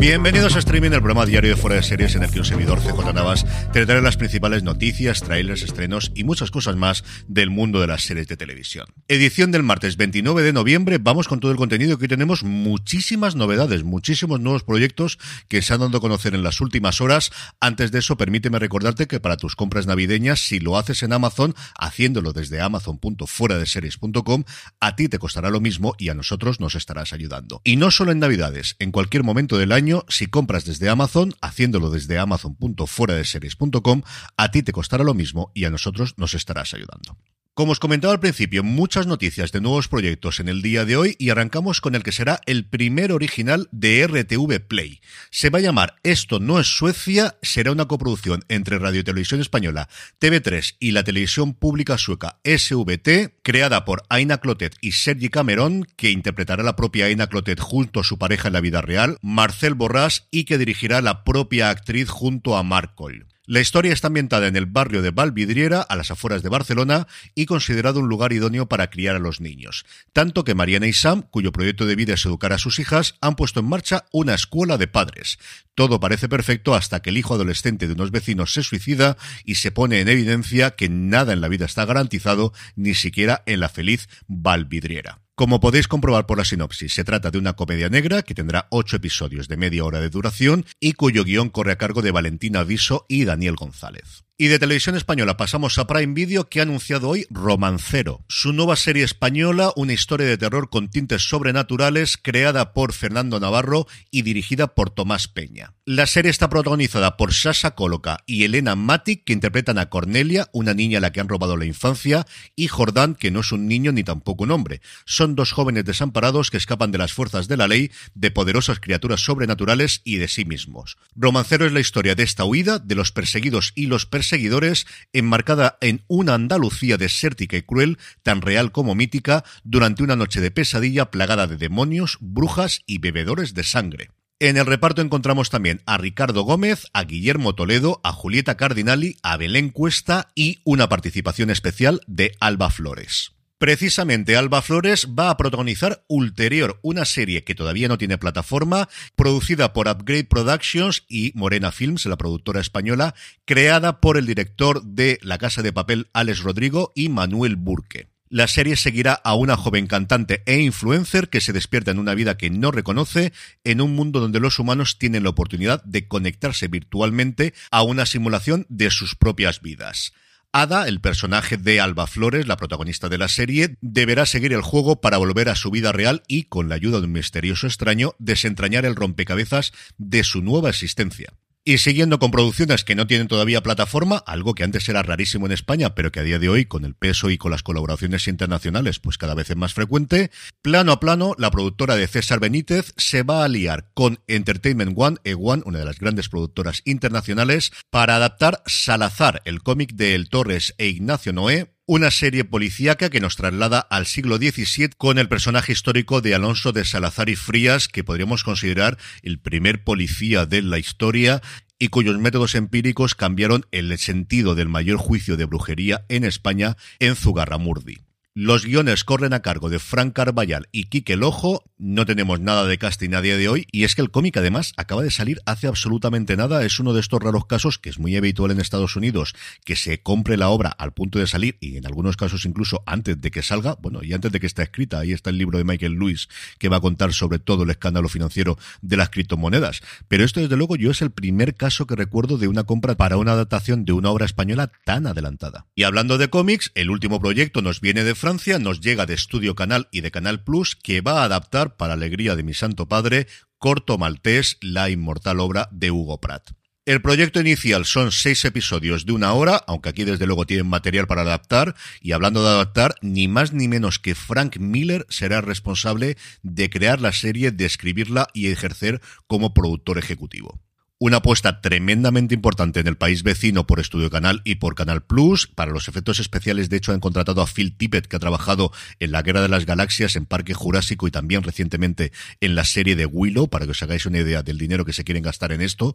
Bienvenidos a Streaming, el programa diario de Fuera de Series en el que un servidor CJ Navas te trae las principales noticias, trailers, estrenos y muchas cosas más del mundo de las series de televisión. Edición del martes 29 de noviembre, vamos con todo el contenido que hoy tenemos muchísimas novedades, muchísimos nuevos proyectos que se han dado a conocer en las últimas horas. Antes de eso, permíteme recordarte que para tus compras navideñas, si lo haces en Amazon, haciéndolo desde amazon.fueradeseries.com, a ti te costará lo mismo y a nosotros nos estarás ayudando. Y no solo en Navidades, en cualquier momento del año si compras desde Amazon, haciéndolo desde amazon.fueradeseries.com, a ti te costará lo mismo y a nosotros nos estarás ayudando. Como os comentaba al principio, muchas noticias de nuevos proyectos en el día de hoy y arrancamos con el que será el primer original de RTV Play. Se va a llamar Esto no es Suecia, será una coproducción entre Radio Televisión Española, TV3 y la televisión pública sueca SVT, creada por Aina Clotet y Sergi Cameron, que interpretará la propia Aina Clotet junto a su pareja en la vida real, Marcel Borrás, y que dirigirá la propia actriz junto a Mark Cole. La historia está ambientada en el barrio de Valvidriera, a las afueras de Barcelona, y considerado un lugar idóneo para criar a los niños. Tanto que Mariana y Sam, cuyo proyecto de vida es educar a sus hijas, han puesto en marcha una escuela de padres. Todo parece perfecto hasta que el hijo adolescente de unos vecinos se suicida y se pone en evidencia que nada en la vida está garantizado, ni siquiera en la feliz Valvidriera. Como podéis comprobar por la sinopsis, se trata de una comedia negra que tendrá ocho episodios de media hora de duración y cuyo guion corre a cargo de Valentina Viso y Daniel González. Y de televisión española pasamos a Prime Video que ha anunciado hoy Romancero, su nueva serie española, una historia de terror con tintes sobrenaturales creada por Fernando Navarro y dirigida por Tomás Peña. La serie está protagonizada por Sasha Coloca y Elena Matic que interpretan a Cornelia, una niña a la que han robado la infancia, y Jordán, que no es un niño ni tampoco un hombre. Son dos jóvenes desamparados que escapan de las fuerzas de la ley, de poderosas criaturas sobrenaturales y de sí mismos. Romancero es la historia de esta huida, de los perseguidos y los perseguidos seguidores, enmarcada en una Andalucía desértica y cruel, tan real como mítica, durante una noche de pesadilla plagada de demonios, brujas y bebedores de sangre. En el reparto encontramos también a Ricardo Gómez, a Guillermo Toledo, a Julieta Cardinali, a Belén Cuesta y una participación especial de Alba Flores. Precisamente Alba Flores va a protagonizar Ulterior, una serie que todavía no tiene plataforma, producida por Upgrade Productions y Morena Films, la productora española, creada por el director de La Casa de Papel, Alex Rodrigo, y Manuel Burke. La serie seguirá a una joven cantante e influencer que se despierta en una vida que no reconoce, en un mundo donde los humanos tienen la oportunidad de conectarse virtualmente a una simulación de sus propias vidas. Ada, el personaje de Alba Flores, la protagonista de la serie, deberá seguir el juego para volver a su vida real y, con la ayuda de un misterioso extraño, desentrañar el rompecabezas de su nueva existencia. Y siguiendo con producciones que no tienen todavía plataforma, algo que antes era rarísimo en España, pero que a día de hoy, con el peso y con las colaboraciones internacionales, pues cada vez es más frecuente, plano a plano, la productora de César Benítez se va a aliar con Entertainment One, E1, una de las grandes productoras internacionales, para adaptar Salazar, el cómic de El Torres e Ignacio Noé, una serie policíaca que nos traslada al siglo XVII con el personaje histórico de Alonso de Salazar y Frías, que podríamos considerar el primer policía de la historia y cuyos métodos empíricos cambiaron el sentido del mayor juicio de brujería en España en Zugarramurdi. Los guiones corren a cargo de Frank Carballal y Quique Lojo. No tenemos nada de casting a día de hoy. Y es que el cómic, además, acaba de salir hace absolutamente nada. Es uno de estos raros casos que es muy habitual en Estados Unidos que se compre la obra al punto de salir y en algunos casos incluso antes de que salga. Bueno, y antes de que esté escrita. Ahí está el libro de Michael Lewis que va a contar sobre todo el escándalo financiero de las criptomonedas. Pero esto, desde luego, yo es el primer caso que recuerdo de una compra para una adaptación de una obra española tan adelantada. Y hablando de cómics, el último proyecto nos viene de Francia nos llega de Estudio Canal y de Canal Plus que va a adaptar, para alegría de mi santo padre, corto maltés, la inmortal obra de Hugo Pratt. El proyecto inicial son seis episodios de una hora, aunque aquí desde luego tienen material para adaptar, y hablando de adaptar, ni más ni menos que Frank Miller será responsable de crear la serie, de escribirla y ejercer como productor ejecutivo. Una apuesta tremendamente importante en el país vecino por Estudio Canal y por Canal Plus. Para los efectos especiales, de hecho, han contratado a Phil Tippett, que ha trabajado en La Guerra de las Galaxias, en Parque Jurásico y también recientemente en la serie de Willow, para que os hagáis una idea del dinero que se quieren gastar en esto.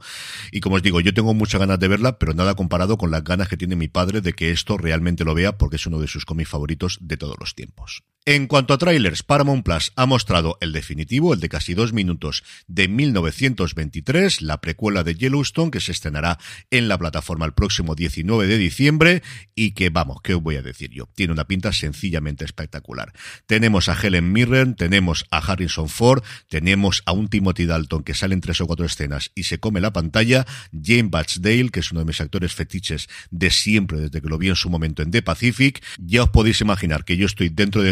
Y como os digo, yo tengo muchas ganas de verla, pero nada comparado con las ganas que tiene mi padre de que esto realmente lo vea, porque es uno de sus cómics favoritos de todos los tiempos. En cuanto a trailers, Paramount Plus ha mostrado el definitivo, el de casi dos minutos, de 1923, la precuela de Yellowstone, que se estrenará en la plataforma el próximo 19 de diciembre, y que, vamos, ¿qué os voy a decir yo? Tiene una pinta sencillamente espectacular. Tenemos a Helen Mirren, tenemos a Harrison Ford, tenemos a un Timothy Dalton que sale en tres o cuatro escenas y se come la pantalla, Jane Batchdale, que es uno de mis actores fetiches de siempre, desde que lo vi en su momento en The Pacific. Ya os podéis imaginar que yo estoy dentro de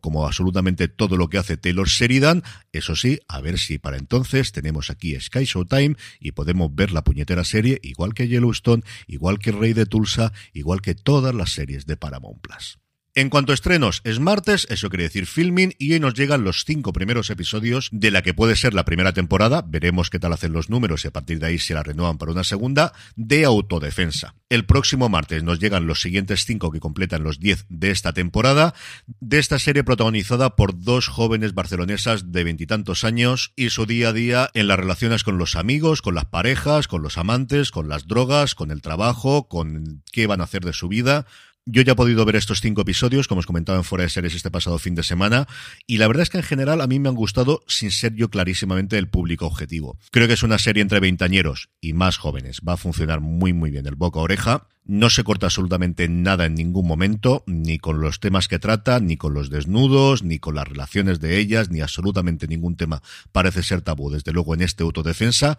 como absolutamente todo lo que hace Taylor Sheridan. Eso sí, a ver si para entonces tenemos aquí Sky Showtime y podemos ver la puñetera serie, igual que Yellowstone, igual que Rey de Tulsa, igual que todas las series de Paramount Plus. En cuanto a estrenos, es martes, eso quiere decir filming, y hoy nos llegan los cinco primeros episodios de la que puede ser la primera temporada, veremos qué tal hacen los números y a partir de ahí se la renuevan para una segunda, de autodefensa. El próximo martes nos llegan los siguientes cinco que completan los diez de esta temporada, de esta serie protagonizada por dos jóvenes barcelonesas de veintitantos años y su día a día en las relaciones con los amigos, con las parejas, con los amantes, con las drogas, con el trabajo, con qué van a hacer de su vida, yo ya he podido ver estos cinco episodios, como os comentaba en Fuera de Series este pasado fin de semana, y la verdad es que en general a mí me han gustado sin ser yo clarísimamente el público objetivo. Creo que es una serie entre veintañeros y más jóvenes. Va a funcionar muy muy bien el boca a oreja. No se corta absolutamente nada en ningún momento, ni con los temas que trata, ni con los desnudos, ni con las relaciones de ellas, ni absolutamente ningún tema parece ser tabú, desde luego en este autodefensa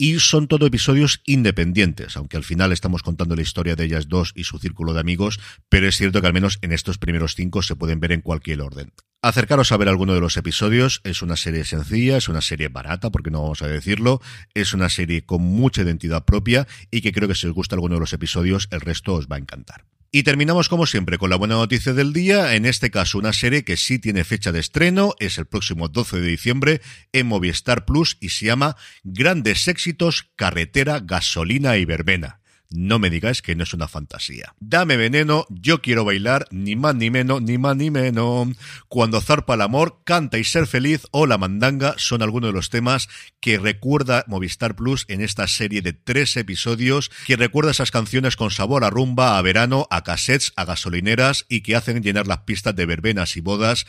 y son todo episodios independientes, aunque al final estamos contando la historia de ellas dos y su círculo de amigos, pero es cierto que al menos en estos primeros cinco se pueden ver en cualquier orden. Acercaros a ver alguno de los episodios, es una serie sencilla, es una serie barata, porque no vamos a decirlo, es una serie con mucha identidad propia y que creo que si os gusta alguno de los episodios, el resto os va a encantar. Y terminamos como siempre con la buena noticia del día, en este caso una serie que sí tiene fecha de estreno, es el próximo 12 de diciembre en Movistar Plus y se llama Grandes éxitos, carretera, gasolina y verbena. No me digáis que no es una fantasía. Dame veneno, yo quiero bailar, ni más ni menos, ni más ni menos. Cuando zarpa el amor, canta y ser feliz o la mandanga son algunos de los temas que recuerda Movistar Plus en esta serie de tres episodios, que recuerda esas canciones con sabor a rumba, a verano, a cassettes, a gasolineras y que hacen llenar las pistas de verbenas y bodas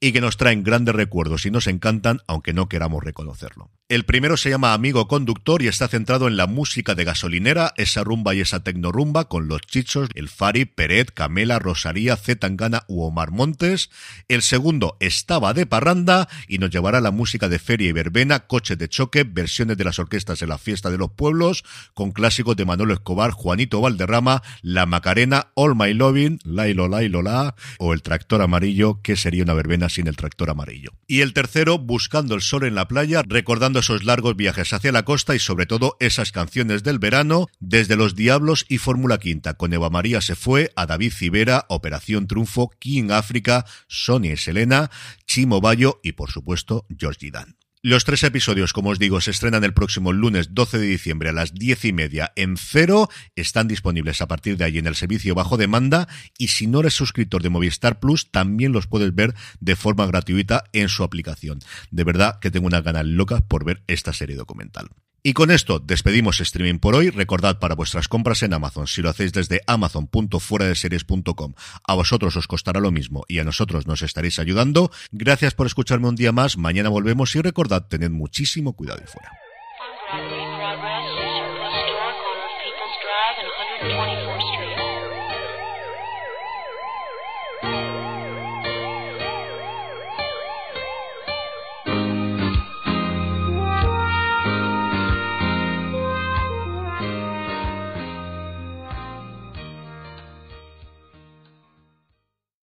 y que nos traen grandes recuerdos y nos encantan, aunque no queramos reconocerlo. El primero se llama Amigo Conductor y está centrado en la música de gasolinera, esa rumba y esa tecnorumba con los chichos, el Fari, Peret, Camela, Rosaría, Zetangana u Omar Montes. El segundo estaba de parranda y nos llevará la música de feria y verbena, coche de choque, versiones de las orquestas en la fiesta de los pueblos, con clásicos de Manolo Escobar, Juanito Valderrama, La Macarena, All My Loving, Lailo Lailo La o El Tractor Amarillo, que sería una verbena sin el tractor amarillo. Y el tercero, buscando el sol en la playa, recordando esos largos viajes hacia la costa y sobre todo esas canciones del verano, desde Los Diablos y Fórmula Quinta, con Eva María se fue, a David Cibera, Operación Triunfo, King África, Sonia y Selena, Chimo Bayo y por supuesto George Dan. Los tres episodios, como os digo, se estrenan el próximo lunes 12 de diciembre a las diez y media en cero. Están disponibles a partir de ahí en el servicio bajo demanda. Y si no eres suscriptor de Movistar Plus, también los puedes ver de forma gratuita en su aplicación. De verdad que tengo una gana loca por ver esta serie documental. Y con esto despedimos streaming por hoy. Recordad para vuestras compras en Amazon, si lo hacéis desde amazon.fueradeseries.com, a vosotros os costará lo mismo y a nosotros nos estaréis ayudando. Gracias por escucharme un día más. Mañana volvemos y recordad, tened muchísimo cuidado y fuera.